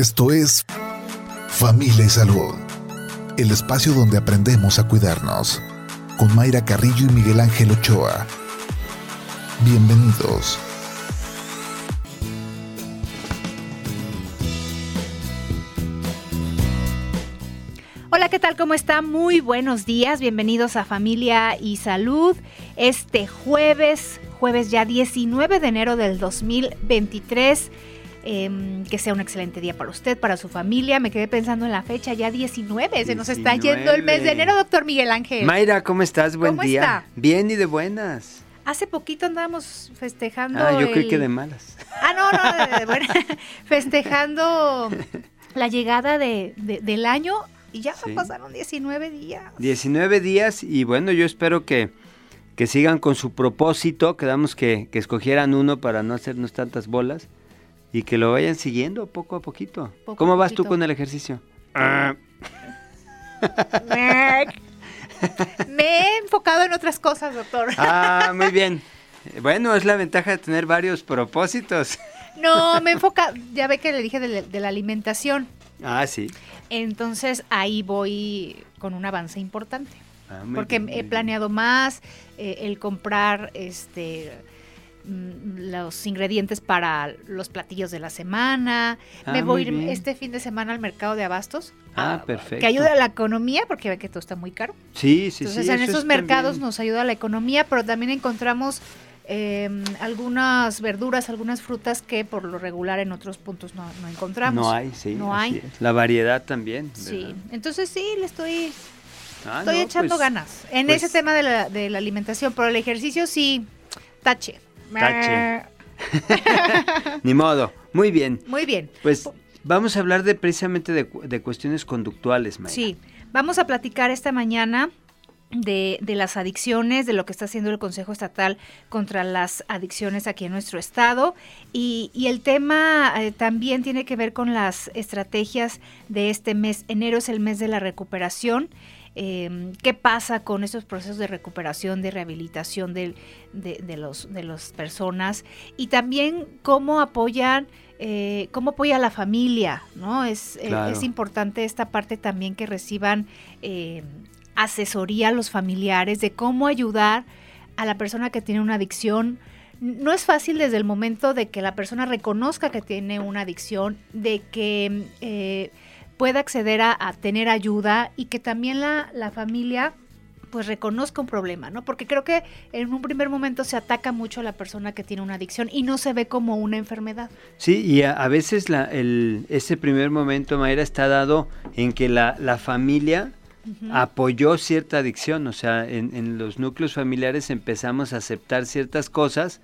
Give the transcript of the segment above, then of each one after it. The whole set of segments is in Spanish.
Esto es Familia y Salud, el espacio donde aprendemos a cuidarnos, con Mayra Carrillo y Miguel Ángel Ochoa. Bienvenidos. Hola, ¿qué tal? ¿Cómo está? Muy buenos días. Bienvenidos a Familia y Salud. Este jueves, jueves ya 19 de enero del 2023. Em, que sea un excelente día para usted, para su familia. Me quedé pensando en la fecha, ya 19. Se nos está yendo el mes de enero, doctor Miguel Ángel. Mayra, ¿cómo estás? Buen ¿Cómo día. está? Bien y de buenas. Hace poquito andábamos festejando. Ah, yo creí el- que de malas. Ah, no, no, de- de buena- festejando la llegada de, de- del año y ya Sí. pasaron 19 días. 19 días y bueno, yo espero que, que sigan con su propósito. Quedamos que, que escogieran uno para no hacernos tantas bolas y que lo vayan siguiendo poco a poquito. Poco ¿Cómo a vas tú con el ejercicio? Ah, Me he enfocado en otras cosas, doctor. Ah, muy bien. Bueno, es la ventaja de tener varios propósitos. No, me he enfocado, ya ve que le dije de, la- de la alimentación. Ah, sí. Entonces ahí voy con un avance importante. Ah, muy porque bien, muy he bien. planeado más eh, el comprar este los ingredientes para los platillos de la semana. Ah, Me voy ir este fin de semana al mercado de abastos. Ah, a- perfecto. Que ayuda a la economía, porque ve que todo está muy caro. Sí, sí, Entonces sí. en eso esos es mercados también- nos ayuda a la economía, pero también encontramos eh, algunas verduras, algunas frutas que por lo regular en otros puntos no, no encontramos. No hay, sí. No hay. es. La variedad también. Sí, entonces sí, le estoy, Ah, estoy no, echando pues, ganas en pues- ese tema de la, de la alimentación, pero el ejercicio sí, tache. Tache. Ni modo. Muy bien. Muy bien. Pues vamos a hablar de precisamente de, de cuestiones conductuales, Mayra. Sí, vamos a platicar esta mañana de, de las adicciones, de lo que está haciendo el Consejo Estatal contra las adicciones aquí en nuestro estado. Y, y el tema eh, también tiene que ver con las estrategias de este mes. Enero es el mes de la recuperación. Eh, ¿Qué pasa con estos procesos de recuperación, de rehabilitación de, de los, de las personas? Y también cómo apoyan, eh, cómo apoya la familia, ¿no? Es, eh, es importante esta parte también que reciban eh, asesoría a los familiares de cómo ayudar a la persona que tiene una adicción. No es fácil desde el momento de que la persona reconozca que tiene una adicción, de que eh, pueda acceder a, a tener ayuda y que también la, la familia pues reconozca un problema, ¿no? Porque creo que en un primer momento se ataca mucho a la persona que tiene una adicción y no se ve como una enfermedad. Sí, y a, a veces la, el, ese primer momento, Mayra, está dado en que la, la familia apoyó cierta adicción. O sea, en, en los núcleos familiares empezamos a aceptar ciertas cosas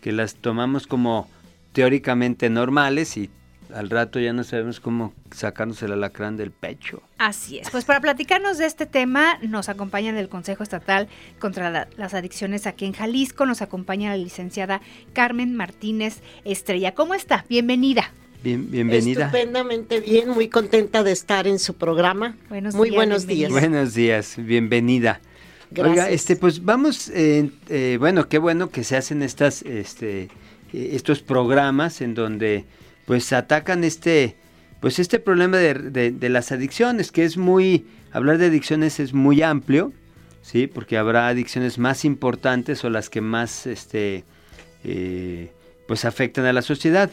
que las tomamos como teóricamente normales y al rato ya no sabemos cómo sacarnos el alacrán del pecho. Así es. Pues para platicarnos de este tema nos acompaña del Consejo Estatal contra la- las Adicciones aquí en Jalisco. Nos acompaña la licenciada Carmen Martínez Estrella. ¿Cómo está? Bienvenida. Bien, bienvenida. Estupendamente bien, muy contenta de estar en su programa. Buenos muy días, buenos bienvenida. días. Buenos días, bienvenida. Gracias. Oiga, este, pues vamos, eh, eh, bueno, qué bueno que se hacen estas, este, eh, estos programas en donde, pues, atacan este, pues, este problema de, las adicciones, que es muy, hablar de adicciones es muy amplio, sí, porque habrá adicciones más importantes o las que más, este, eh, pues, afectan a la sociedad.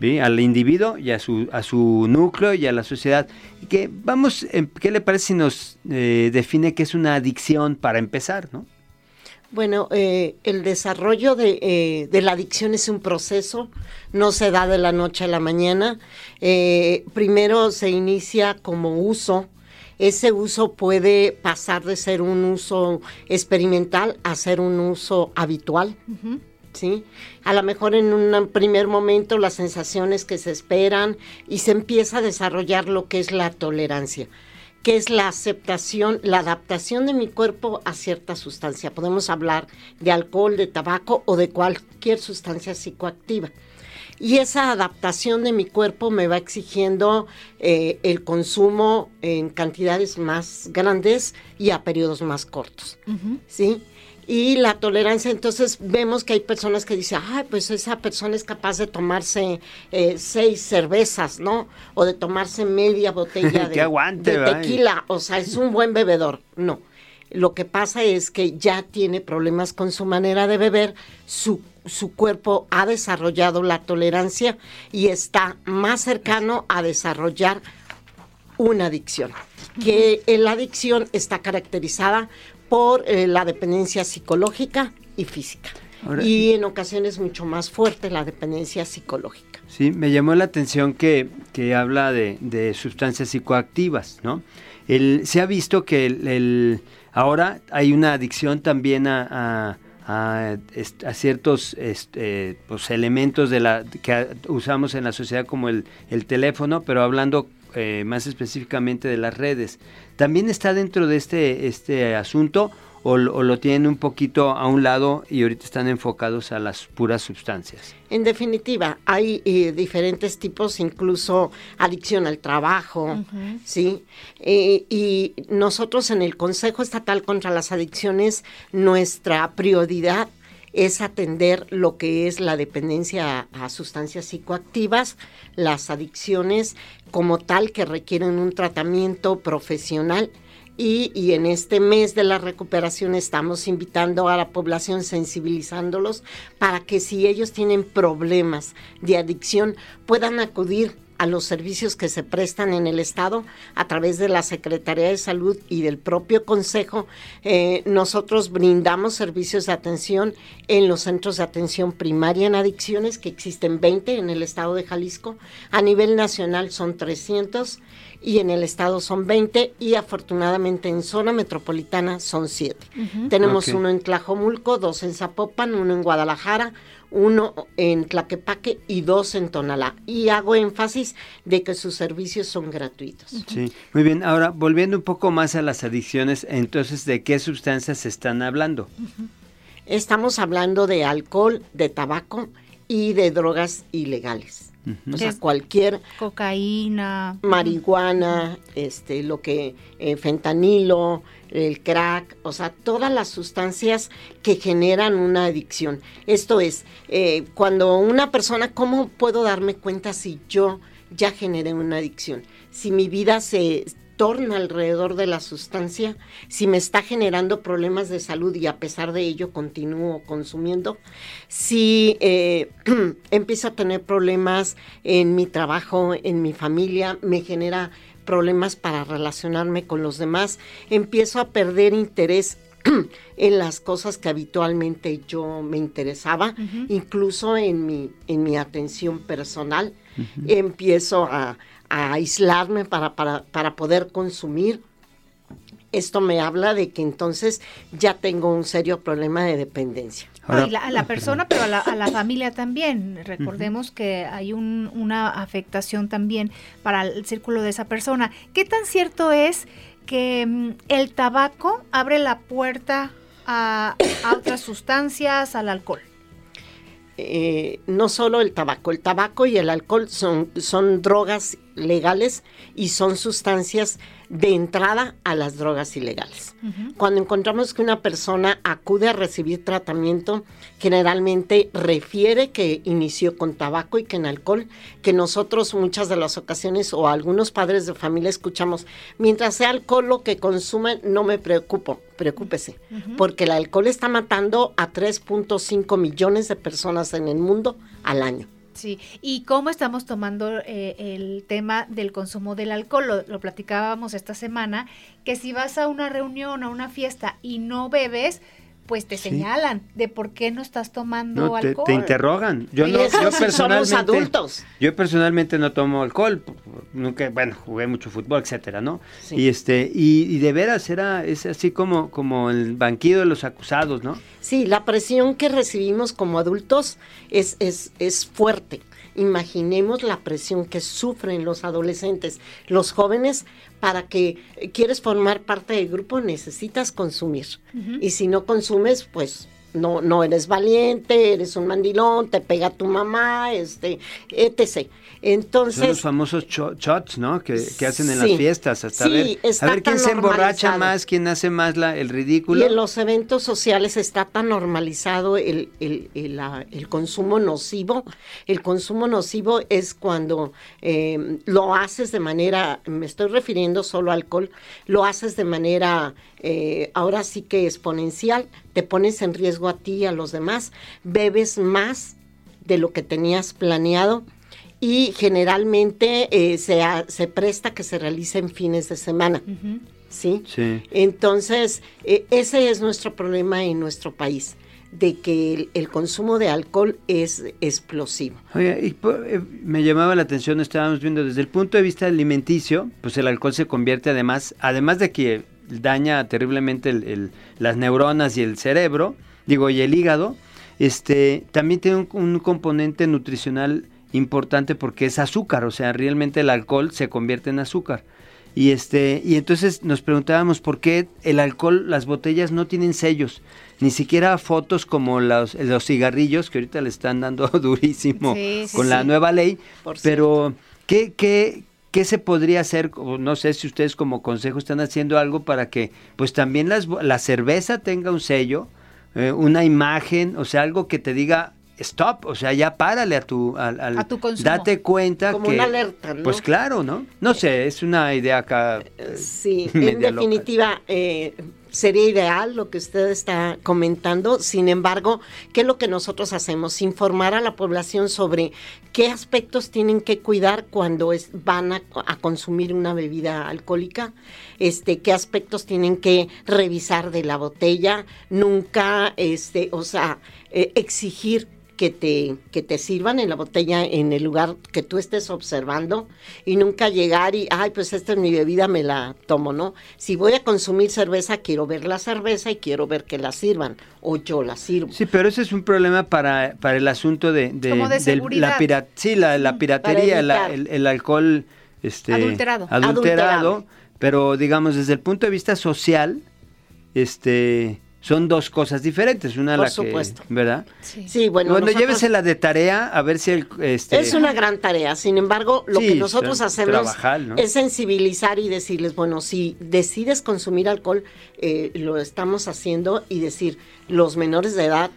¿sí? al individuo y a su, a su núcleo y a la sociedad. Vamos, em, ¿qué le parece si nos eh, define qué es una adicción para empezar, no? Bueno, eh, el desarrollo de, eh, de la adicción es un proceso, no se da de la noche a la mañana. Eh, primero se inicia como uso. Ese uso puede pasar de ser un uso experimental a ser un uso habitual. ¿sí? A lo mejor en un primer momento las sensaciones que se esperan y se empieza a desarrollar lo que es la tolerancia, que es la aceptación, la adaptación de mi cuerpo a cierta sustancia. Podemos hablar de alcohol, de tabaco o de cualquier sustancia psicoactiva. Y esa adaptación de mi cuerpo me va exigiendo eh, el consumo en cantidades más grandes y a periodos más cortos. ¿sí? Y la tolerancia, entonces vemos que hay personas que dicen, ay, pues esa persona es capaz de tomarse eh, seis cervezas, ¿no? O de tomarse media botella de, aguante, de tequila, o sea, es un buen bebedor. No. Lo que pasa es que ya tiene problemas con su manera de beber, su, su cuerpo ha desarrollado la tolerancia y está más cercano a desarrollar una adicción. Que la adicción está caracterizada por eh, la dependencia psicológica y física. y en ocasiones mucho más fuerte la dependencia psicológica. Sí, me llamó la atención que, que habla de, de, sustancias psicoactivas, ¿no? El, se ha visto que el, ahora hay una adicción también a, a, a, ciertos este, pues, elementos de la que usamos en la sociedad como el, el teléfono, pero hablando eh, más específicamente de las redes. ¿También está dentro de este, este asunto o, lo tienen un poquito a un lado y ahorita están enfocados a las puras sustancias? En definitiva, hay eh, diferentes tipos, incluso adicción al trabajo, ¿sí? Eh, y nosotros en el Consejo Estatal contra las Adicciones, nuestra prioridad es atender lo que es la dependencia a, sustancias psicoactivas, las adicciones como tal que requieren un tratamiento profesional. Y, y, en este mes de la recuperación estamos invitando a la población, sensibilizándolos para que si ellos tienen problemas de adicción puedan acudir a los servicios que se prestan en el Estado a través de la Secretaría de Salud y del propio Consejo. Eh, nosotros brindamos servicios de atención en los centros de atención primaria en adicciones, que existen 20 en el Estado de Jalisco. A nivel nacional son 300 y en el estado son 20 y afortunadamente en zona metropolitana son 7. Tenemos uno en Tlajomulco, dos en Zapopan, uno en Guadalajara, uno en Tlaquepaque y dos en Tonalá. Y hago énfasis de que sus servicios son gratuitos. Sí, muy bien. Ahora, volviendo un poco más a las adicciones, entonces, ¿de qué sustancias se están hablando? Estamos hablando de alcohol, de tabaco y de drogas ilegales. O sea, cualquier cocaína, marihuana, este, lo que eh, fentanilo, el crack, o sea, todas las sustancias que generan una adicción. Esto es, eh, cuando una persona, ¿cómo puedo darme cuenta si yo ya generé una adicción? Si mi vida se torna alrededor de la sustancia, si me está generando problemas de salud y a pesar de ello continúo consumiendo, si eh, empiezo a tener problemas en mi trabajo, en mi familia, me genera problemas para relacionarme con los demás, empiezo a perder interés en las cosas que habitualmente yo me interesaba, incluso en mi, en mi atención personal, empiezo a, a aislarme para, para, para poder consumir. Esto me habla de que entonces ya tengo un serio problema de dependencia. a la, persona, pero a la, a la familia también. Recordemos que hay un, una afectación también para el círculo de esa persona. ¿Qué tan cierto es que mm, el tabaco abre la puerta a, a otras sustancias, al alcohol? Eh, no solo el tabaco, el tabaco y el alcohol son, son drogas legales y son sustancias de entrada a las drogas ilegales. Cuando encontramos que una persona acude a recibir tratamiento, generalmente refiere que inició con tabaco y que en alcohol, que nosotros muchas de las ocasiones o algunos padres de familia escuchamos, mientras sea alcohol lo que consumen, no me preocupo, preocúpese, porque el alcohol está matando a 3.5 millones de personas en el mundo al año. Sí, y cómo estamos tomando eh, el tema del consumo del alcohol, lo, platicábamos esta semana, que si vas a una reunión, a una fiesta y no bebes, pues te señalan de por qué no estás tomando alcohol. Te interrogan. Yo no, yo personalmente, adultos. Yo personalmente no tomo alcohol, nunca, bueno, jugué mucho fútbol, etcétera, ¿no? Y este, y, y, de veras era, es así como, como el banquido de los acusados, ¿no? Sí, la presión que recibimos como adultos es, es, es fuerte. Imaginemos la presión que sufren los adolescentes, los jóvenes, para que quieres formar parte del grupo necesitas consumir. Y si no consumes, pues no, no eres valiente, eres un mandilón, te pega tu mamá, este, etc. Entonces, Son los famosos shots, ¿no? Que, que hacen en Sí, las fiestas, hasta sí, ver, está a ver quién se emborracha más, quién hace más la, el ridículo. Y en los eventos sociales está tan normalizado el, el- el, el consumo nocivo. El consumo nocivo es cuando eh, lo haces de manera, me estoy refiriendo solo al alcohol, lo haces de manera eh, ahora sí que exponencial, te pones en riesgo a ti y a los demás, bebes más de lo que tenías planeado y generalmente eh, se, ha- se presta que se realice en fines de semana. ¿sí? Sí. Entonces, eh, ese es nuestro problema en nuestro país, de que el, el consumo de alcohol es explosivo. Oye, y eh, me llamaba la atención, estábamos viendo desde el punto de vista alimenticio, pues el alcohol se convierte además, además de que daña terriblemente el- el- las neuronas y el cerebro, digo, y el hígado, este, también tiene un, un componente nutricional importante porque es azúcar, o sea, realmente el alcohol se convierte en azúcar. Y este, y entonces nos preguntábamos por qué el alcohol, las botellas no tienen sellos, ni siquiera fotos como los, los cigarrillos que ahorita le están dando durísimo Sí, sí, con la nueva ley. Por pero ¿qué, qué, qué se podría hacer? No sé si ustedes como consejo están haciendo algo para que pues también las, bo- la cerveza tenga un sello, eh, una imagen, o sea, algo que te diga stop, o sea, ya párale a tu, al, al- A tu consumo. date cuenta Como que... una alerta, ¿no? Pues claro, ¿no? No sé, es una idea acá. eh, Sí, en definitiva, eh, sería ideal lo que usted está comentando. Sin embargo, ¿qué es lo que nosotros hacemos? Informar a la población sobre qué aspectos tienen que cuidar cuando es- van a, consumir una bebida alcohólica, este, qué aspectos tienen que revisar de la botella, nunca, este, o sea, eh, exigir que te, que te sirvan en la botella en el lugar que tú estés observando y nunca llegar y, ay, pues esta es mi bebida, me la tomo, ¿no? Si voy a consumir cerveza, quiero ver la cerveza y quiero ver que la sirvan o yo la sirvo. Sí, pero ese es un problema para, para el asunto de, de, Como de del- seguridad. la sí, la, la piratería, la- evitar. el, el alcohol este, Adulterado. adulterado, Adulterado. pero digamos desde el punto de vista social, este, son dos cosas diferentes, una Por la supuesto. que, ¿verdad? Sí. Sí, bueno, Bueno, nosotros- llévesela de tarea a ver si el, este, Es una gran tarea, sin embargo, lo Sí, que nosotros tra- hacemos trabajar, ¿no? es sensibilizar y decirles, bueno, si decides consumir alcohol, eh, lo estamos haciendo y decir, los menores de edad,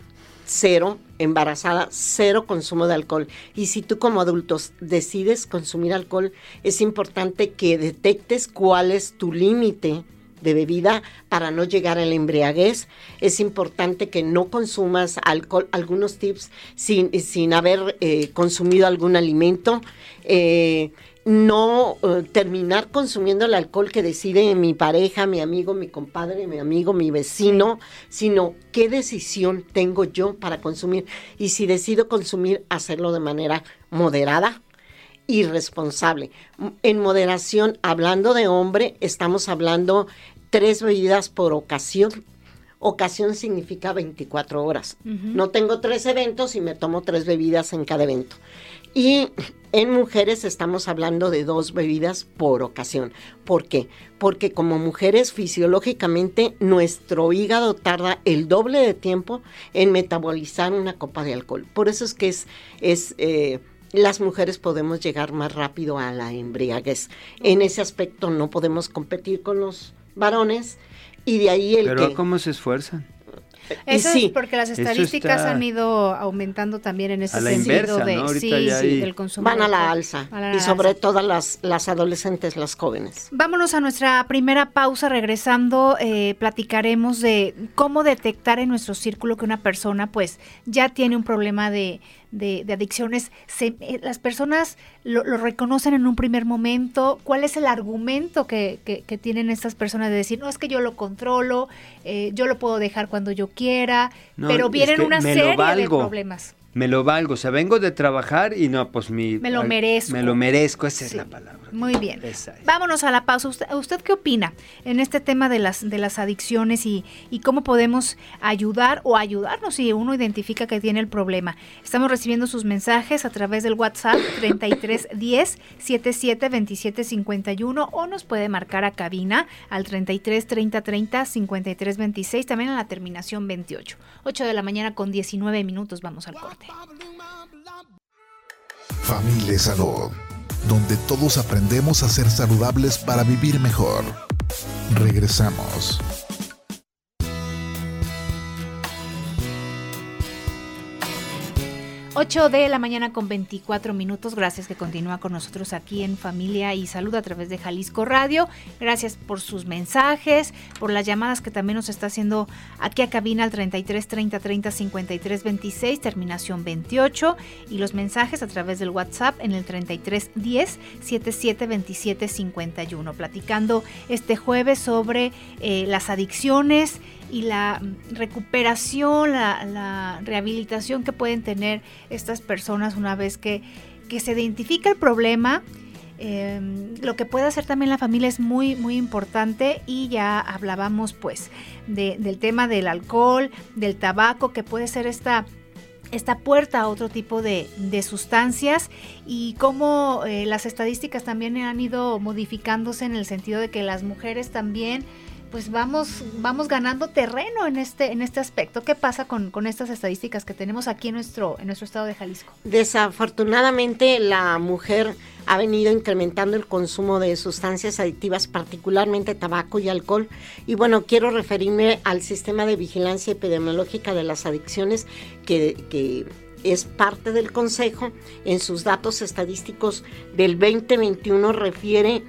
cero, embarazada, cero consumo de alcohol. Y si tú como adultos decides consumir alcohol, es importante que detectes cuál es tu límite de bebida para no llegar a la embriaguez. Es importante que no consumas alcohol, algunos tips sin, sin haber eh, consumido algún alimento. Eh, no eh, terminar consumiendo el alcohol que decide mi pareja, mi amigo, mi compadre, mi amigo, mi vecino, sino qué decisión tengo yo para consumir. Y si decido consumir, hacerlo de manera moderada, y responsable. En moderación, hablando de hombre, estamos hablando tres bebidas por ocasión. Ocasión significa 24 horas. No tengo tres eventos y me tomo tres bebidas en cada evento. Y en mujeres estamos hablando de dos bebidas por ocasión. ¿Por qué? Porque como mujeres fisiológicamente nuestro hígado tarda el doble de tiempo en metabolizar una copa de alcohol. Por eso es que es, es eh, las mujeres podemos llegar más rápido a la embriaguez. En ese aspecto no podemos competir con los varones y de ahí el pero que... cómo se esfuerzan. y Eso sí, es porque las estadísticas está han ido aumentando también en ese a la sentido inversa, de sí, ya sí, hay- del consumo. van a la alza Van a la y sobre alza. todo las, las adolescentes, las jóvenes. Vámonos a nuestra primera pausa. Regresando, eh, platicaremos de cómo detectar en nuestro círculo que una persona, pues, ya tiene un problema de, de- de adicciones. Se- eh, las personas lo, lo reconocen en un primer momento. ¿Cuál es el argumento que, que- que tienen estas personas de decir, no, es que yo lo controlo, eh, yo lo puedo dejar cuando yo quiera, No, pero vienen una serie de problemas? Me lo valgo, o sea, vengo de trabajar y no, pues mi... Me lo merezco. Me lo merezco, esa es la palabra. Muy bien. Vámonos a la pausa. ¿Usted, qué opina en este tema de las, de las adicciones y, y, cómo podemos ayudar o ayudarnos si uno identifica que tiene el problema? Estamos recibiendo sus mensajes a través del WhatsApp 3310 77 27 51 o nos puede marcar a cabina al 33 30 30 53 26, también a la terminación 28. 8 de la mañana con 19 minutos, vamos al corte. Familia Salud, donde todos aprendemos a ser saludables para vivir mejor. Regresamos. 8 de la mañana con 24 minutos. Gracias que continúa con nosotros aquí en Familia y Salud a través de Jalisco Radio. Gracias por sus mensajes, por las llamadas que también nos está haciendo aquí a cabina al 33 30 30 53 26, terminación 28. Y los mensajes a través del WhatsApp en el 33 10 77 27 51. Platicando este jueves sobre eh, las adicciones y la recuperación, la, rehabilitación que pueden tener estas personas una vez que, se identifica el problema. Em, lo que puede hacer también la familia es muy, muy importante y ya hablábamos pues del tema del alcohol, del tabaco, que puede ser esta esta puerta a otro tipo de, sustancias y cómo eh, las estadísticas también han ido modificándose en el sentido de que las mujeres también pues vamos, vamos ganando terreno en este, en este aspecto. ¿Qué pasa con, con, estas estadísticas que tenemos aquí en nuestro, en nuestro estado de Jalisco? Desafortunadamente la mujer ha venido incrementando el consumo de sustancias adictivas, particularmente tabaco y alcohol. Y bueno, quiero referirme al sistema de vigilancia epidemiológica de las adicciones que, que es parte del Consejo. En sus datos estadísticos del 2021 refiere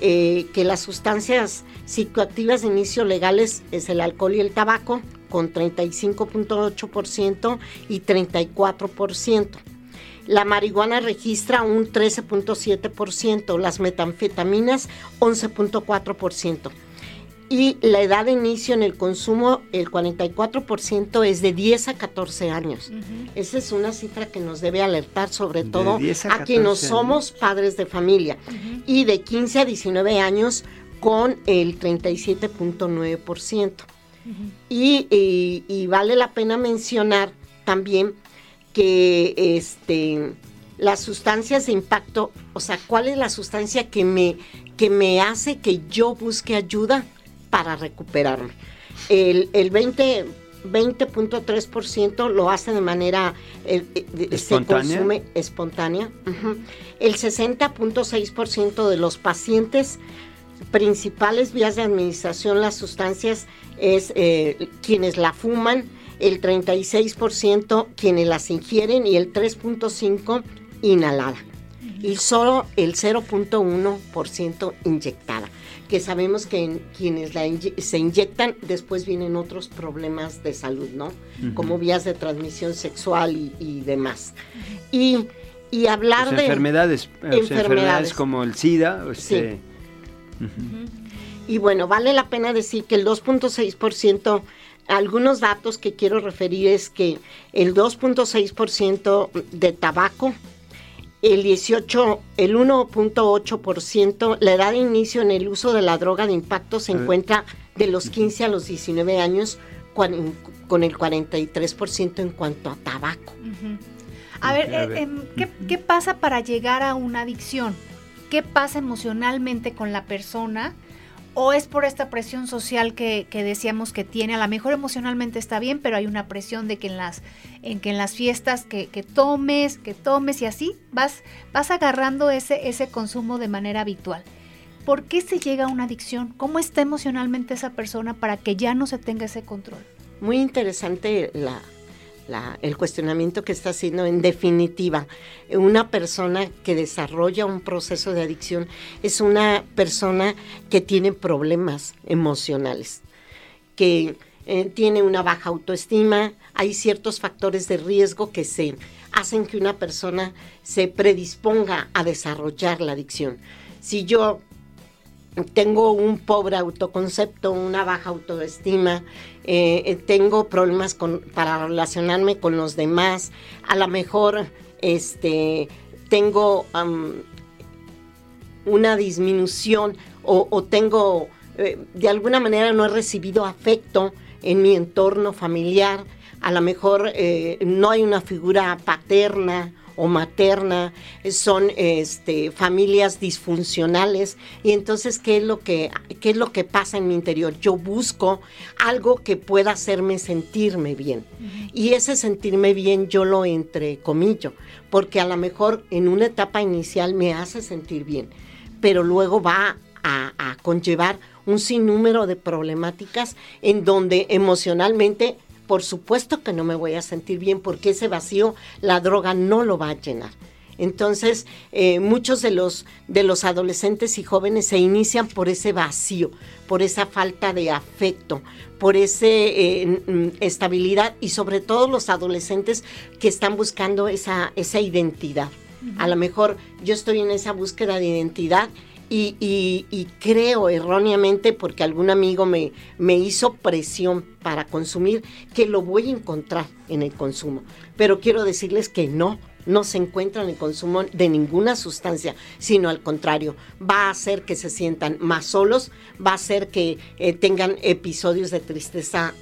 eh, que las sustancias psicoactivas de inicio legales es el alcohol y el tabaco con 35.8% y 34%. La marihuana registra un 13.7%, las metanfetaminas 11.4% y la edad de inicio en el consumo, el 44% es de 10 a 14 años. Esa es una cifra que nos debe alertar sobre todo a, quienes somos padres de familia. Y de 15 a 19 años con el 37.9%. y, y, vale la pena mencionar también que este, las sustancias de impacto, o sea, ¿cuál es la sustancia que me, que me hace que yo busque ayuda? Para recuperarme. El, el 20, 20.3% lo hace de manera eh, eh, se consume espontánea. El 60.6% de los pacientes principales vías de administración las sustancias es eh, quienes la fuman, el 36% quienes las ingieren y el 3.5% inhalada. Y solo el 0.1% inyectada que sabemos que quienes la se inyectan después vienen otros problemas de salud, ¿no? Como vías de transmisión sexual y, demás. Y, y hablar pues de enfermedades, enfermedades, como el SIDA. Este, y bueno, vale la pena decir que el 2.6%, algunos datos que quiero referir es que el 2.6% de tabaco el 18, el 1.8%, la edad de inicio en el uso de la droga de impacto se encuentra de los 15 a los 19 años con, el 43% en cuanto a tabaco. A ver, eh, em, ¿qué, pasa para llegar a una adicción? ¿Qué pasa emocionalmente con la persona? O es por esta presión social que, decíamos que tiene, a lo mejor emocionalmente está bien, pero hay una presión de que en las, en que en las fiestas que, tomes, que tomes y así vas, vas agarrando ese, ese consumo de manera habitual. ¿Por qué se llega a una adicción? ¿Cómo está emocionalmente esa persona para que ya no se tenga ese control? Muy interesante la, el cuestionamiento que está haciendo. En definitiva, una persona que desarrolla un proceso de adicción es una persona que tiene problemas emocionales, que eh, tiene una baja autoestima, hay ciertos factores de riesgo que se hacen que una persona se predisponga a desarrollar la adicción. Si yo tengo un pobre autoconcepto, una baja autoestima, eh, eh, tengo problemas para relacionarme con los demás, a lo mejor este, tengo una disminución o, tengo, eh, de alguna manera no he recibido afecto en mi entorno familiar, a lo mejor no hay una figura paterna o materna, son este, familias disfuncionales. Y entonces, ¿qué es, lo que, ¿qué es lo que pasa en mi interior? Yo busco algo que pueda hacerme sentirme bien. Y ese sentirme bien yo lo entrecomillo, porque a lo mejor en una etapa inicial me hace sentir bien, pero luego va a, a conllevar un sinnúmero de problemáticas en donde emocionalmente por supuesto que no me voy a sentir bien porque ese vacío la droga no lo va a llenar. Entonces, eh, muchos de los, de los adolescentes y jóvenes se inician por ese vacío, por esa falta de afecto, por esa eh, estabilidad y sobre todo los adolescentes que están buscando esa, esa identidad. A lo mejor yo estoy en esa búsqueda de identidad y, creo erróneamente, porque algún amigo me, me hizo presión para consumir, que lo voy a encontrar en el consumo. Pero quiero decirles que no, no se encuentra en el consumo de ninguna sustancia, sino al contrario, va a hacer que se sientan más solos, va a hacer que eh, tengan episodios de tristeza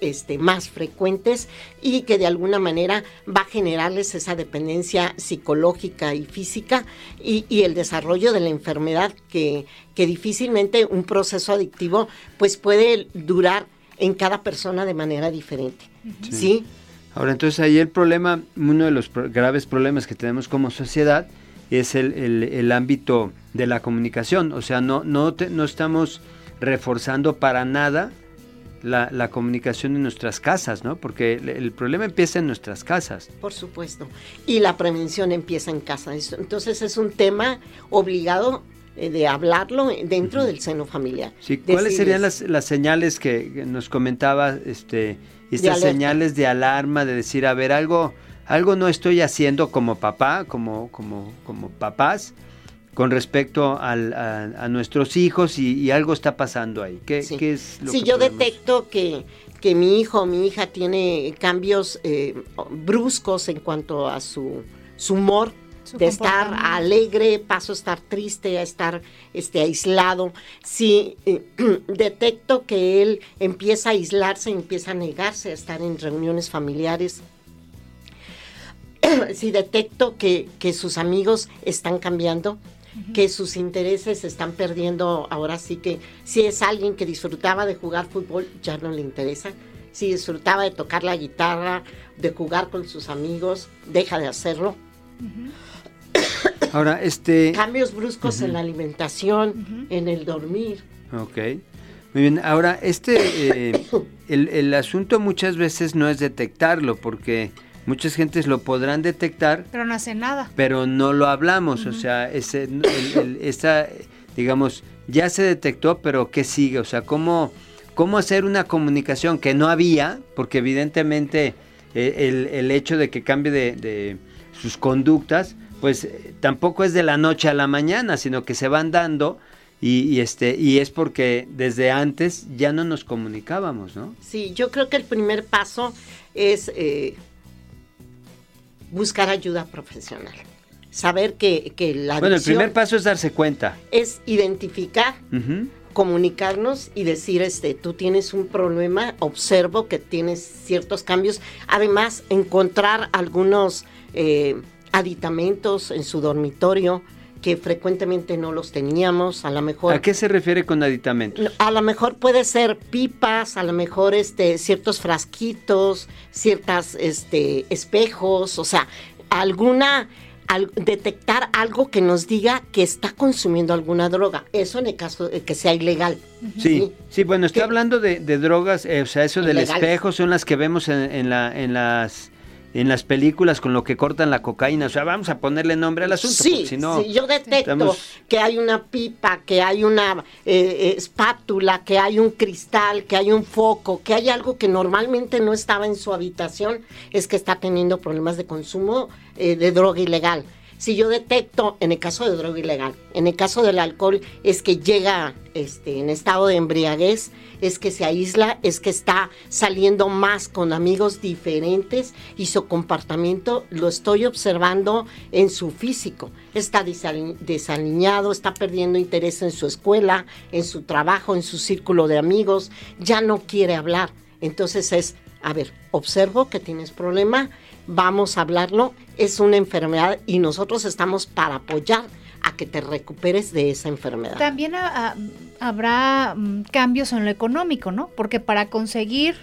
este, más frecuentes y que de alguna manera va a generarles esa dependencia psicológica y física y, el desarrollo de la enfermedad que, que, difícilmente un proceso adictivo pues puede durar en cada persona de manera diferente. ¿Sí? Ahora, entonces ahí el problema, uno de los graves problemas que tenemos como sociedad es el, el, ámbito de la comunicación. O sea, no, no, no estamos reforzando para nada la, comunicación en nuestras casas, ¿no? Porque el, problema empieza en nuestras casas. Por supuesto. Y la prevención empieza en casa. Entonces es un tema obligado eh, de hablarlo dentro del seno familiar. Sí, ¿cuáles serían las, señales que, nos comentaba, este, estas señales de alarma, de decir, a ver, algo, algo no estoy haciendo como papá, como, como, como papás, con respecto a, nuestros hijos y, algo está pasando ahí. ¿Qué, es si yo detecto que, que mi hijo o mi hija tiene cambios eh, bruscos en cuanto a su, humor, de estar alegre, paso a estar triste, a estar este, aislado. Si eh, detecto que él empieza a aislarse, empieza a negarse a estar en reuniones familiares, si detecto que, que sus amigos están cambiando, que sus intereses se están perdiendo ahora sí que si es alguien que disfrutaba de jugar fútbol ya no le interesa, si disfrutaba de tocar la guitarra, de jugar con sus amigos, deja de hacerlo. Ahora, este... Cambios bruscos en la alimentación, en el dormir. Ok. Muy bien, ahora, este, eh, el, el asunto muchas veces no es detectarlo, porque muchas gentes lo podrán detectar. Pero no hacen nada. Pero no lo hablamos, o sea, ese, esta, digamos, ya se detectó, pero ¿qué sigue? O sea, ¿cómo, cómo hacer una comunicación que no había? Porque evidentemente eh, el, hecho de que cambie de, sus conductas, pues eh, tampoco es de la noche a la mañana, sino que se van dando. Y, este y es porque desde antes ya no nos comunicábamos, ¿no? Sí, yo creo que el primer paso es eh, buscar ayuda profesional. Saber que, que la Bueno, el primer paso es darse cuenta. Es identificar, comunicarnos y decir, este, tú tienes un problema, observo que tienes ciertos cambios. Además, encontrar algunos eh, aditamentos en su dormitorio, que frecuentemente no los teníamos, a lo mejor... ¿A qué se refiere con aditamentos? A lo mejor puede ser pipas, a lo mejor este, ciertos frasquitos, ciertas este, espejos, o sea, alguna... detectar algo que nos diga que está consumiendo alguna droga, eso en el caso de que sea ilegal. Sí, sí, bueno, estoy hablando de, drogas, eh, o sea, eso del espejo son las que vemos en, la, en las en las películas con lo que cortan la cocaína. O sea, vamos a ponerle nombre al asunto. Sí, si no, sí yo detecto que hay una pipa, que hay una eh, eh, espátula, que hay un cristal, que hay un foco, que hay algo que normalmente no estaba en su habitación, es que está teniendo problemas de consumo eh, de droga ilegal. Si yo detecto, en el caso de droga ilegal, en el caso del alcohol, es que llega este, en estado de embriaguez, es que se aísla, es que está saliendo más con amigos diferentes y su comportamiento lo estoy observando en su físico. Está desalineado, está perdiendo interés en su escuela, en su trabajo, en su círculo de amigos, ya no quiere hablar. Entonces es, a ver, observo que tienes problema, vamos a hablarlo, es una enfermedad y nosotros estamos para apoyar a que te recuperes de esa enfermedad. También habrá mm, cambios en lo económico, ¿no? Porque para conseguir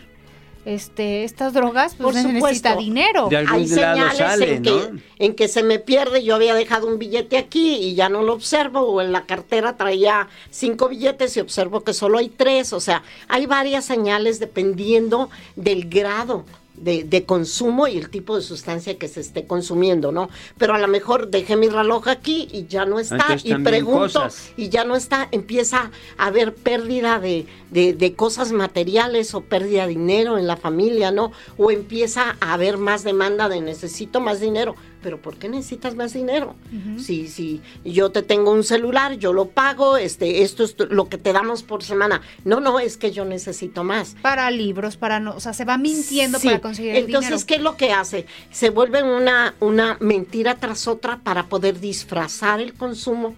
este, estas drogas, pues se necesita dinero. Hay señales en, que, en que se me pierde, yo había dejado un billete aquí y ya no lo observo, o en la cartera traía cinco billetes y observo que solo hay tres, o sea, hay varias señales dependiendo del grado de, consumo y el tipo de sustancia que se esté consumiendo, ¿no? Pero a lo mejor dejé mi reloj aquí y ya no está, y pregunto, y ya no está, empieza a haber pérdida de, de, cosas materiales o pérdida de dinero en la familia, ¿no? O empieza a haber más demanda de necesito más dinero pero ¿por qué necesitas más dinero? Si, si yo te tengo un celular, yo lo pago, este, esto es lo que te damos por semana. No, no, es que yo necesito más. Para libros, para no, o sea, se va mintiendo para conseguir el Entonces, ¿qué es lo que hace? Se vuelve una, una mentira tras otra para poder disfrazar el consumo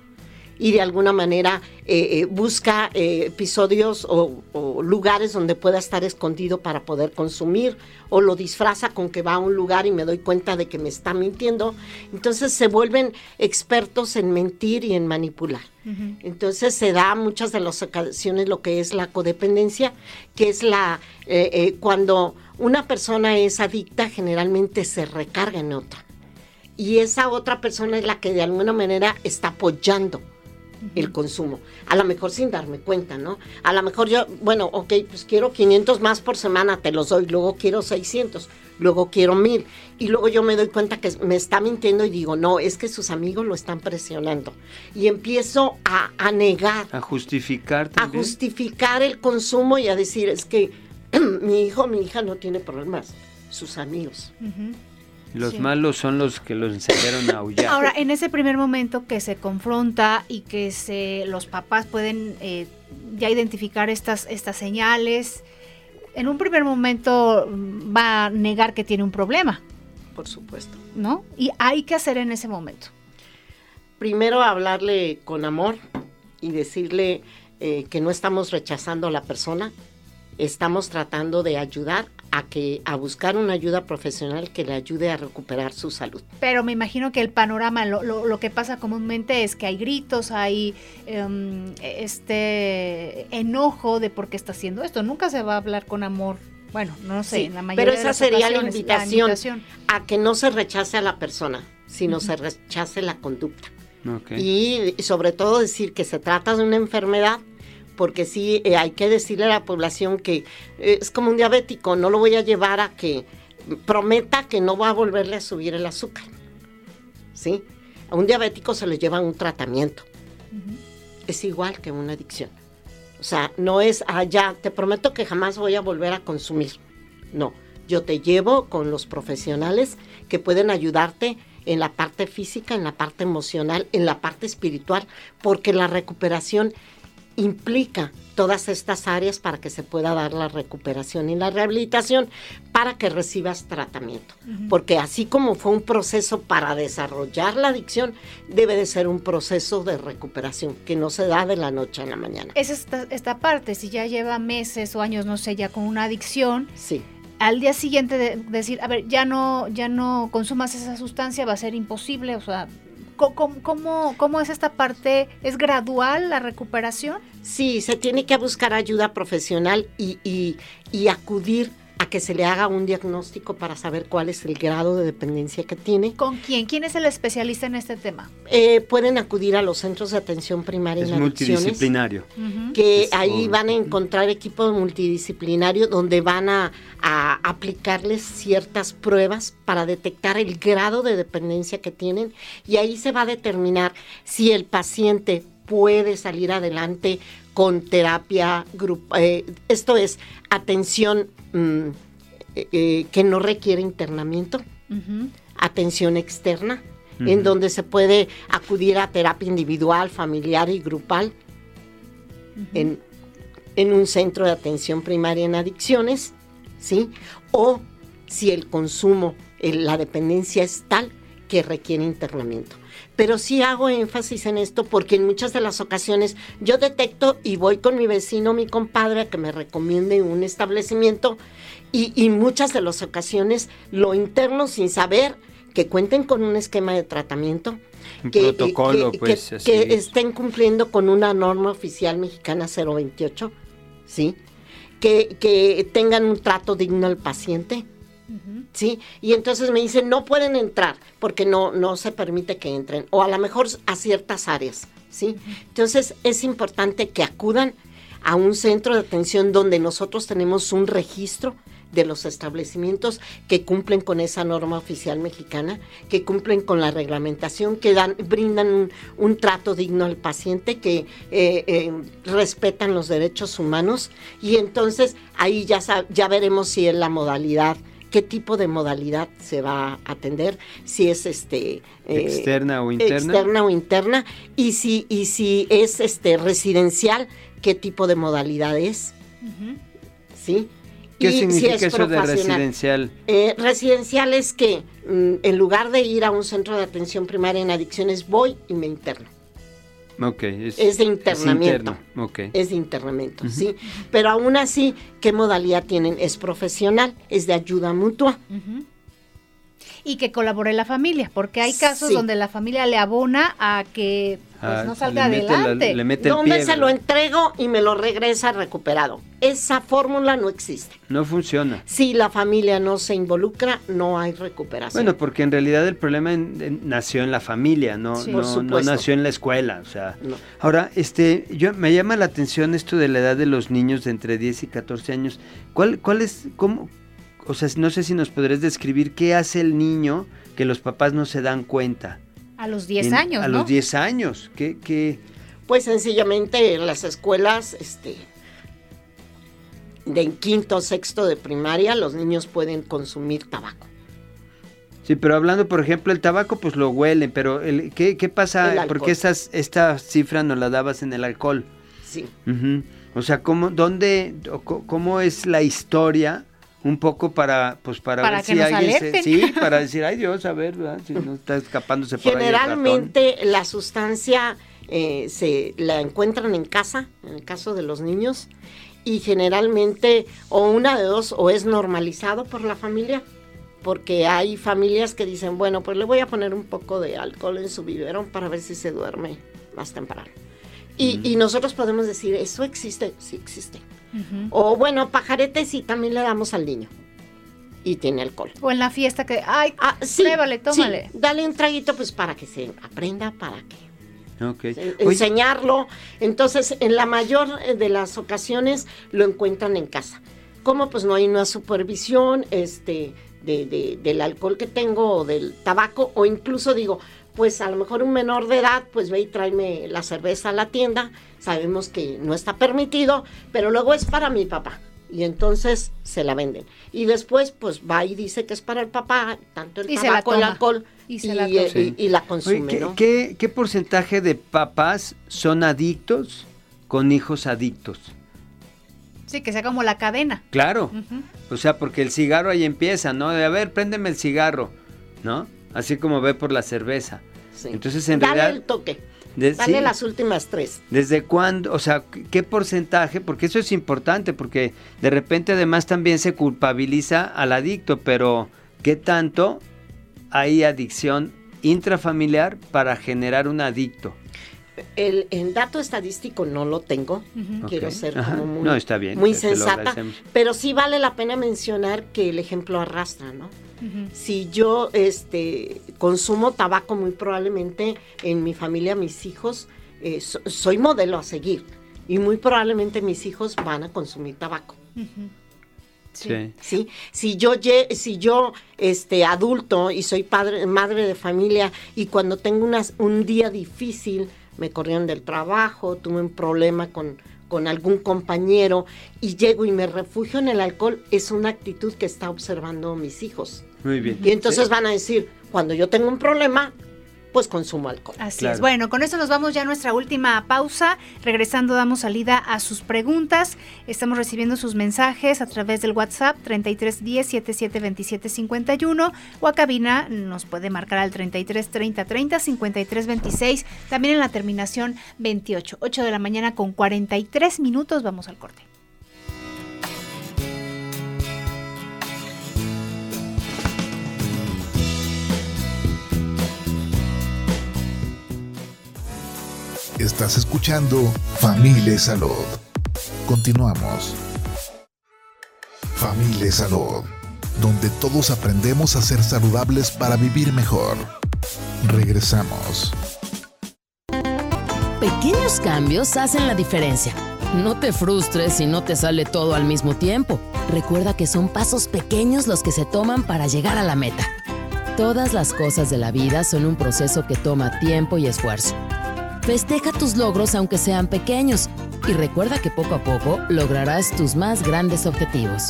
y de alguna manera eh, eh, busca eh, episodios o, lugares donde pueda estar escondido para poder consumir o lo disfraza con que va a un lugar y me doy cuenta de que me está mintiendo. Entonces se vuelven expertos en mentir y en manipular. Entonces se da muchas de las ocasiones lo que es la codependencia, que es la cuando una persona es adicta generalmente se recarga en otra. Y esa otra persona es la que de alguna manera está apoyando el consumo. A lo mejor sin darme cuenta, ¿no? A lo mejor yo, bueno, ok, pues quiero 500 más por semana, te los doy, luego quiero 600, luego quiero 1000. Y luego yo me doy cuenta que me está mintiendo y digo, no, es que sus amigos lo están presionando. Y empiezo a, negar. A justificar A justificar el consumo y a decir, es que mi hijo, mi hija no tiene problemas, sus amigos. Los malos son los que los enseñaron a aullar. Ahora, en ese primer momento que se confronta y que se, los papás pueden eh, ya identificar estas, estas señales, en un primer momento mm, va a negar que tiene un problema. Por supuesto. ¿No? Y hay que hacer en ese momento. Primero hablarle con amor y decirle eh, que no estamos rechazando a la persona, estamos tratando de ayudar a que a buscar una ayuda profesional que le ayude a recuperar su salud. Pero me imagino que el panorama, lo, lo, que pasa comúnmente es que hay gritos, hay em, este enojo de por qué está haciendo esto. Nunca se va a hablar con amor. Bueno, no sé, en la mayoría Pero esa sería la invitación, a que no se rechace a la persona, sino se rechace la conducta. Y sobre todo decir que se trata de una enfermedad porque sí eh, hay que decirle a la población que eh, es como un diabético, no lo voy a llevar a que prometa que no va a volverle a subir el azúcar. ¿Sí? A un diabético se le lleva un tratamiento. Es igual que una adicción. O sea, no es, ah, ya, te prometo que jamás voy a volver a consumir. No, yo te llevo con los profesionales que pueden ayudarte en la parte física, en la parte emocional, en la parte espiritual, porque la recuperación implica todas estas áreas para que se pueda dar la recuperación y la rehabilitación para que recibas tratamiento. Porque así como fue un proceso para desarrollar la adicción, debe de ser un proceso de recuperación que no se da de la noche a la mañana. Es esta, esta parte, si ya lleva meses o años, no sé, ya con una adicción. Sí al día siguiente de decir, a ver, ya no, ya no consumas esa sustancia, va a ser imposible, o sea, ¿Cómo, cómo, es esta parte? ¿Es gradual la recuperación? Sí, se tiene que buscar ayuda profesional y, acudir que se le haga un diagnóstico para saber cuál es el grado de dependencia que tiene. ¿Con quién? ¿Quién es el especialista en este tema? Eh, pueden acudir a los centros de atención primaria es multidisciplinario. Que ahí van a encontrar equipo multidisciplinario donde van a, a aplicarles ciertas pruebas para detectar el grado de dependencia que tienen y ahí se va a determinar si el paciente puede salir adelante con terapia grupal. Eh, esto es atención mm, eh, eh, que no requiere internamiento, atención externa en donde se puede acudir a terapia individual, familiar y grupal en, en un centro de atención primaria en adicciones, ¿sí? O si el consumo, el- la dependencia es tal que requiere internamiento. Pero sí hago énfasis en esto porque en muchas de las ocasiones yo detecto y voy con mi vecino, mi compadre, a que me recomiende un establecimiento y, y muchas de las ocasiones lo interno sin saber que cuenten con un esquema de tratamiento. Un que, protocolo, que- pues, que- así que es. estén cumpliendo con una norma oficial mexicana 028, ¿sí? Que, que tengan un trato digno al paciente, ¿sí? Y entonces me dicen, no pueden entrar porque no, no se permite que entren, o a lo mejor a ciertas áreas, ¿sí? Entonces es importante que acudan a un centro de atención donde nosotros tenemos un registro de los establecimientos que cumplen con esa norma oficial mexicana, que cumplen con la reglamentación, que dan, brindan un, un trato digno al paciente, que eh, eh, respetan los derechos humanos y entonces ahí ya, ya veremos si es la modalidad qué tipo de modalidad se va a atender, si es este eh, Externa o interna. externa o interna y si y si es este residencial, qué tipo de modalidad es, ¿sí? ¿Qué Y si significa es eso de profesional. residencial? Eh, residencial es que mm, en lugar de ir a un centro de atención primaria en adicciones voy y me interno. Ok, es, Es de internamiento. interno, ok. Es de internamiento, ¿sí? Pero aún así, ¿qué modalidad tienen? Es profesional, es de ayuda mutua. Y que colabore la familia, porque hay casos Sí. donde la familia le abona a que pues, Ah, no salga le mete la- adelante. le mete el donde pie, se lo entrego y me lo regresa recuperado. Esa fórmula no existe. No funciona. Si la familia no se involucra, no hay recuperación. Bueno, porque en realidad el problema en- en- nació en la familia, no, Sí. no, no nació en la escuela. O sea, No. ahora, este, yo me llama la atención esto de la edad de los niños de entre 10 y 14 años. ¿Cuál, cuál es, cómo, o sea, no sé si nos podrías describir qué hace el niño que los papás no se dan cuenta? A los 10 En- años, A ¿no? los 10 años. ¿Qué, qué? Pues sencillamente en las escuelas, este, de en quinto o sexto de primaria, los niños pueden consumir tabaco. Sí, pero hablando, por ejemplo, el tabaco, pues lo huelen, pero el, ¿qué, qué pasa? Porque estas, esta cifra nos la dabas en el alcohol. Sí. O sea, ¿cómo, dónde, cómo es la historia? Un poco para, pues para, Para ver que si nos alguien se, sí, para decir, ay Dios, a ver, ¿verdad? si no está escapándose por ahí el ratón. Generalmente la sustancia eh, se la encuentran en casa, en el caso de los niños, y generalmente o una de dos o es normalizado por la familia, porque hay familias que dicen, bueno, pues le voy a poner un poco de alcohol en su biberón para ver si se duerme más temprano. Y, y nosotros podemos decir, ¿eso existe? Sí existe. O bueno, pajaretes sí también le damos al niño. Y tiene alcohol. O en la fiesta que, ay, Ah, sí, pruébale, sí, tómale. dale un traguito pues para que se aprenda, para que enseñarlo. Entonces, en la mayor eh, de las ocasiones lo encuentran en casa. Como pues no hay una supervisión este, de, de- del alcohol que tengo o del tabaco, o incluso digo, pues a lo mejor un menor de edad, pues ve y tráeme la cerveza a la tienda. Sabemos que no está permitido, pero luego es para mi papá. Y entonces se la venden. Y después, pues va y dice que es para el papá, tanto el Y tabaco, el alcohol, Y y, se la eh, y- y la oye, consume, ¿qué, ¿no? qué, qué porcentaje de papás son adictos con hijos adictos? Sí, que sea como la cadena. Claro. O sea, porque el cigarro ahí empieza, ¿no? De, a ver, préndeme el cigarro, ¿no? Así como ve por la cerveza. Sí. Entonces, en Dale realidad... el toque. de- Dale sí. las últimas tres. ¿Desde cuándo? O sea, ¿qué porcentaje? Porque eso es importante, porque de repente además también se culpabiliza al adicto, pero ¿qué tanto hay adicción intrafamiliar para generar un adicto? El, el dato estadístico no lo tengo. Quiero ser Ajá. como muy, No, está bien, muy te lo sensata. Pero sí vale la pena mencionar que el ejemplo arrastra, ¿no? Si yo este, consumo tabaco, muy probablemente en mi familia, mis hijos, eh, so- soy modelo a seguir. Y muy probablemente mis hijos van a consumir tabaco. Sí. ¿sí? Si yo, si yo este, adulto y soy padre, madre de familia y cuando tengo unas- un día difícil, me corrieron del trabajo, tuve un problema con, con algún compañero y llego y me refugio en el alcohol, es una actitud que está observando mis hijos. Muy bien. Y entonces van a decir, cuando yo tengo un problema, pues consumo alcohol. Así es. Bueno, con eso nos vamos ya a nuestra última pausa. Regresando damos salida a sus preguntas. Estamos recibiendo sus mensajes a través del WhatsApp 3310 772751 51 o a cabina nos puede marcar al 33 30 30 53 26. También en la terminación 28. 8 de la mañana con 43 minutos. Vamos al corte. Estás escuchando Familia Salud. Continuamos. Familia Salud, donde todos aprendemos a ser saludables para vivir mejor. Regresamos. Pequeños cambios hacen la diferencia. No te frustres si no te sale todo al mismo tiempo. Recuerda que son pasos pequeños los que se toman para llegar a la meta. Todas las cosas de la vida son un proceso que toma tiempo y esfuerzo. Festeja tus logros aunque sean pequeños y recuerda que poco a poco lograrás tus más grandes objetivos.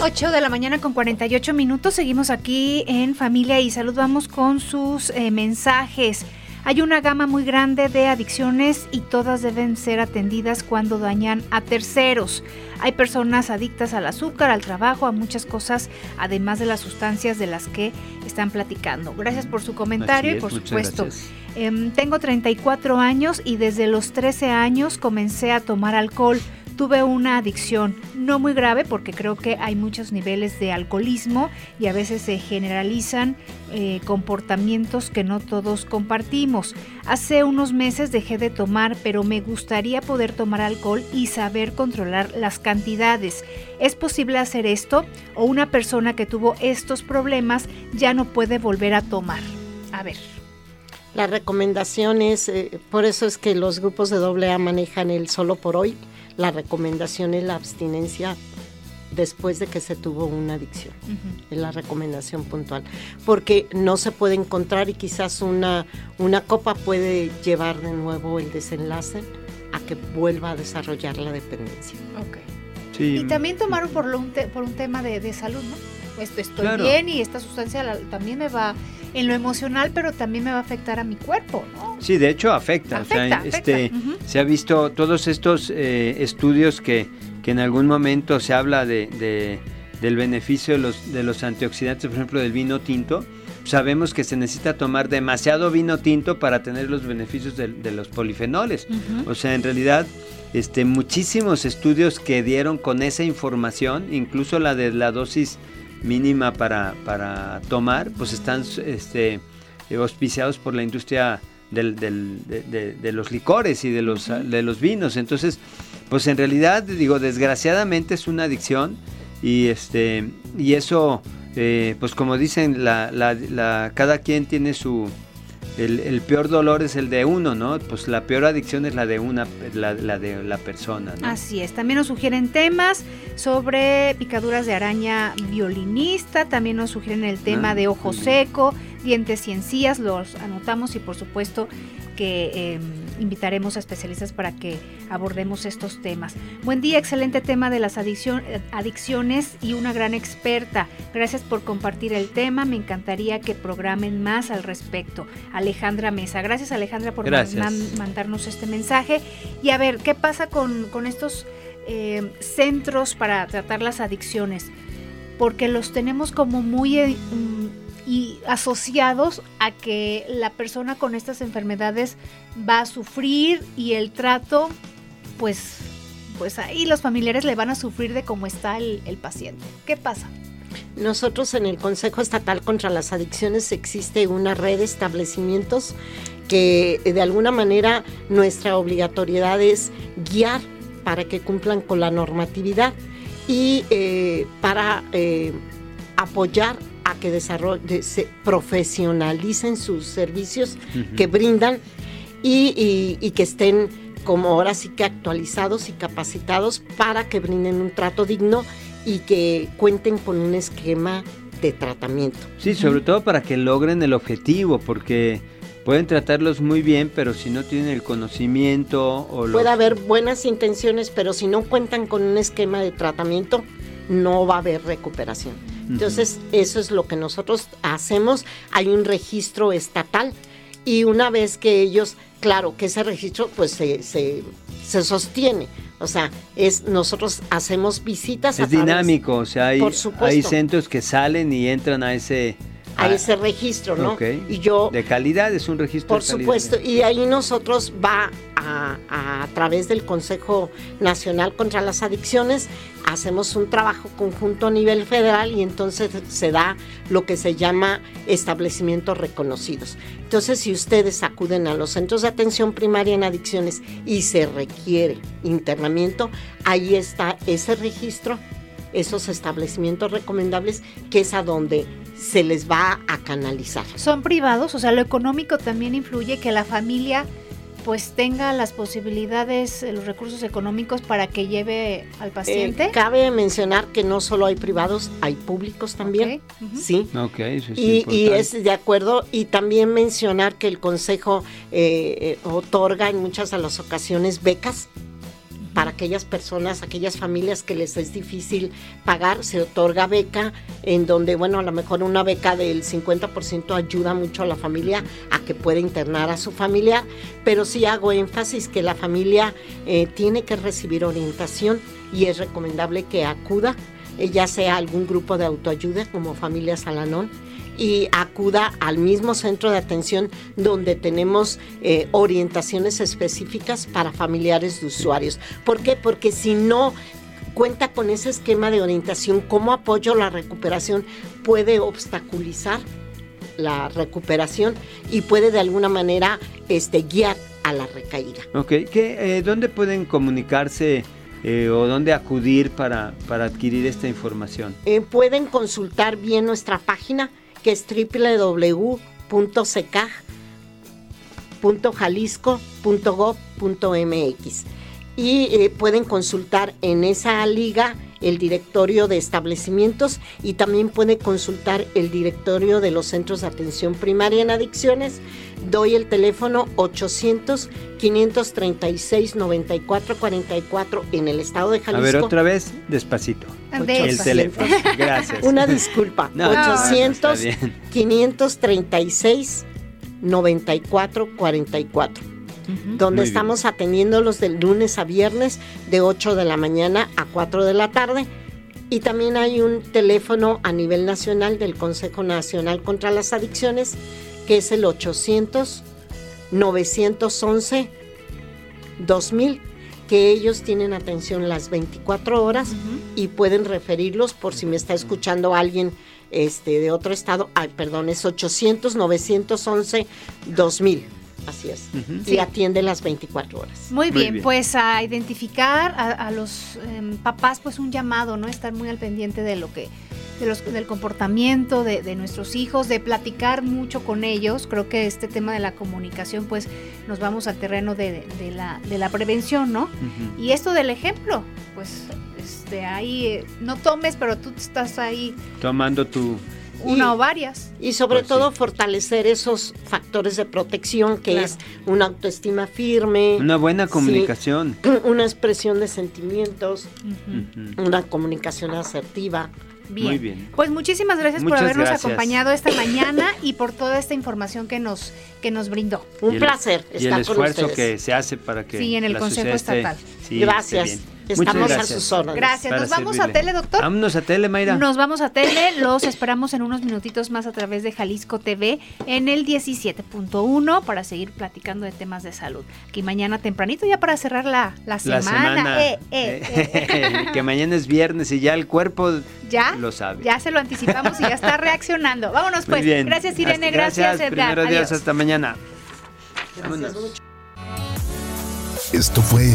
Ocho de la mañana con 48 minutos. Seguimos aquí en Familia y Salud. Vamos con sus eh, mensajes. Hay una gama muy grande de adicciones y todas deben ser atendidas cuando dañan a terceros. Hay personas adictas al azúcar, al trabajo, a muchas cosas, además de las sustancias de las que están platicando. Gracias por su comentario y por supuesto. Em, tengo 34 años y desde los 13 años comencé a tomar alcohol tuve una adicción, no muy grave porque creo que hay muchos niveles de alcoholismo y a veces se generalizan eh, comportamientos que no todos compartimos. Hace unos meses dejé de tomar, pero me gustaría poder tomar alcohol y saber controlar las cantidades. ¿Es posible hacer esto? ¿O una persona que tuvo estos problemas ya no puede volver a tomar? A ver. La recomendación es, eh, por eso es que los grupos de AA manejan el solo por hoy la recomendación es la abstinencia después de que se tuvo una adicción. Es la recomendación puntual. Porque no se puede encontrar y quizás una, una copa puede llevar de nuevo el desenlace a que vuelva a desarrollar la dependencia. Y también tomaron por, un, por un tema de, salud, ¿no? Estoy bien y esta sustancia también me va en lo emocional, pero también me va a afectar a mi cuerpo, ¿no? Sí, de hecho afecta. Este, se ha visto todos estos eh, estudios que, que, en algún momento se habla de, del beneficio de los, de los antioxidantes, por ejemplo, del vino tinto. Sabemos que se necesita tomar demasiado vino tinto para tener los beneficios de, los polifenoles. O sea, en realidad, este, muchísimos estudios que dieron con esa información, incluso la de la dosis mínima para, para tomar, pues están este, auspiciados por la industria del, de, los licores y de los, de los vinos. Entonces, pues en realidad, digo, desgraciadamente es una adicción y, este, y eso, eh, pues como dicen, la, la, cada quien tiene su, el, peor dolor es el de uno, ¿no? Pues la peor adicción es la de una, la, de la persona. ¿no? Así es. También nos sugieren temas sobre picaduras de araña violinista. También nos sugieren el tema ah, de ojo seco, dientes y encías. Los anotamos y por supuesto que em, invitaremos a especialistas para que abordemos estos temas. Buen día, excelente tema de las adicciones y una gran experta. Gracias por compartir el tema. Me encantaría que programen más al respecto. Alejandra Mesa. Gracias Alejandra por mandarnos este mensaje. Y a ver, ¿qué pasa con, estos em, centros para tratar las adicciones? Porque los tenemos como muy... Eh, y asociados a que la persona con estas enfermedades va a sufrir y el trato, pues, pues ahí los familiares le van a sufrir de cómo está el, paciente. ¿Qué pasa? Nosotros en el Consejo Estatal contra las Adicciones existe una red de establecimientos que de alguna manera nuestra obligatoriedad es guiar para que cumplan con la normatividad y eh, para eh, apoyar a que desarrolle, se profesionalicen sus servicios que brindan y, que estén como ahora sí que actualizados y capacitados para que brinden un trato digno y que cuenten con un esquema de tratamiento. Sí, sobre todo para que logren el objetivo, porque pueden tratarlos muy bien, pero si no tienen el conocimiento o Puede haber buenas intenciones, pero si no cuentan con un esquema de tratamiento, no va a haber recuperación. Entonces, eso es lo que nosotros hacemos. Hay un registro estatal y una vez que ellos, claro, que ese registro pues se, se, se sostiene. O sea, es nosotros hacemos visitas. Es dinámico, o sea, hay, hay centros que salen y entran a ese a ese registro, ¿no? Y yo de calidad es un registro. Por supuesto, y ahí nosotros va a, a, través del Consejo Nacional contra las Adicciones hacemos un trabajo conjunto a nivel federal y entonces se da lo que se llama establecimientos reconocidos. Entonces, si ustedes acuden a los centros de atención primaria en adicciones y se requiere internamiento, ahí está ese registro esos establecimientos recomendables que es a donde se les va a canalizar. ¿Son privados? O sea, lo económico también influye que la familia pues tenga las posibilidades, los recursos económicos para que lleve al eh, paciente. cabe mencionar que no solo hay privados, hay públicos también, sí. eso es y, y, es de acuerdo y también mencionar que el consejo eh, eh, otorga en muchas de las ocasiones becas para aquellas personas, aquellas familias que les es difícil pagar, se otorga beca, en donde, bueno, a lo mejor una beca del 50% ayuda mucho a la familia a que pueda internar a su familia, pero sí hago énfasis que la familia eh, tiene que recibir orientación y es recomendable que acuda, eh, ya sea algún grupo de autoayuda como Familia Salanón, y acuda al mismo centro de atención donde tenemos eh, orientaciones específicas para familiares de usuarios. ¿Por qué? Porque si no cuenta con ese esquema de orientación como apoyo a la recuperación, puede obstaculizar la recuperación y puede de alguna manera este, guiar a la recaída. Ok, ¿Qué, eh, ¿dónde pueden comunicarse? Eh, o dónde acudir para, para adquirir esta información? pueden consultar bien nuestra página que es www.secaj.jalisco.gov.mx. Y eh, pueden consultar en esa liga el directorio de establecimientos y también puede consultar el directorio de los centros de atención primaria en adicciones. Doy el teléfono 800 536 9444 en el estado de Jalisco. A ver, otra vez, despacito. El teléfono. Gracias. Una disculpa. 800 536 9444 donde estamos atendiéndolos de lunes a viernes de 8 de la mañana a 4 de la tarde. Y también hay un teléfono a nivel nacional del Consejo Nacional contra las Adicciones, que es el 800 911 2000 que ellos tienen atención las 24 horas y pueden referirlos por si me está escuchando alguien este, de otro estado. Ay, perdón, es 800 911 2000. Así es. Y atiende las 24 horas. Muy bien, pues a identificar a, los em, papás, pues un llamado, ¿no? Estar muy al pendiente de lo que de los, del comportamiento de, nuestros hijos, de platicar mucho con ellos. Creo que este tema de la comunicación, pues nos vamos al terreno de, la, de la, prevención, ¿no? Y esto del ejemplo, pues este, ahí eh, no tomes, pero tú estás ahí. Tomando tu una o varias. Y sobre pues todo fortalecer esos factores de protección que es una autoestima firme. Una buena comunicación. una expresión de sentimientos, una comunicación asertiva. Bien. Muy bien. Pues muchísimas gracias por habernos acompañado esta mañana y por toda esta información que nos que nos brindó. Un placer estar y el esfuerzo que se hace para que sí en el Consejo Estatal. gracias. Estamos a sus órdenes. Gracias. Nos vamos a tele, doctor. Vámonos a tele, Mayra. Nos vamos a tele. Los esperamos en unos minutitos más a través de Jalisco TV en el 17.1 para seguir platicando de temas de salud. Que mañana tempranito ya para cerrar la, la semana. Eh, eh, eh. que mañana es viernes y ya el cuerpo ya lo sabe. Ya se lo anticipamos y ya está reaccionando. Vámonos pues. Gracias Irene, gracias, gracias Edgar. Primero días hasta mañana. Gracias mucho. Esto fue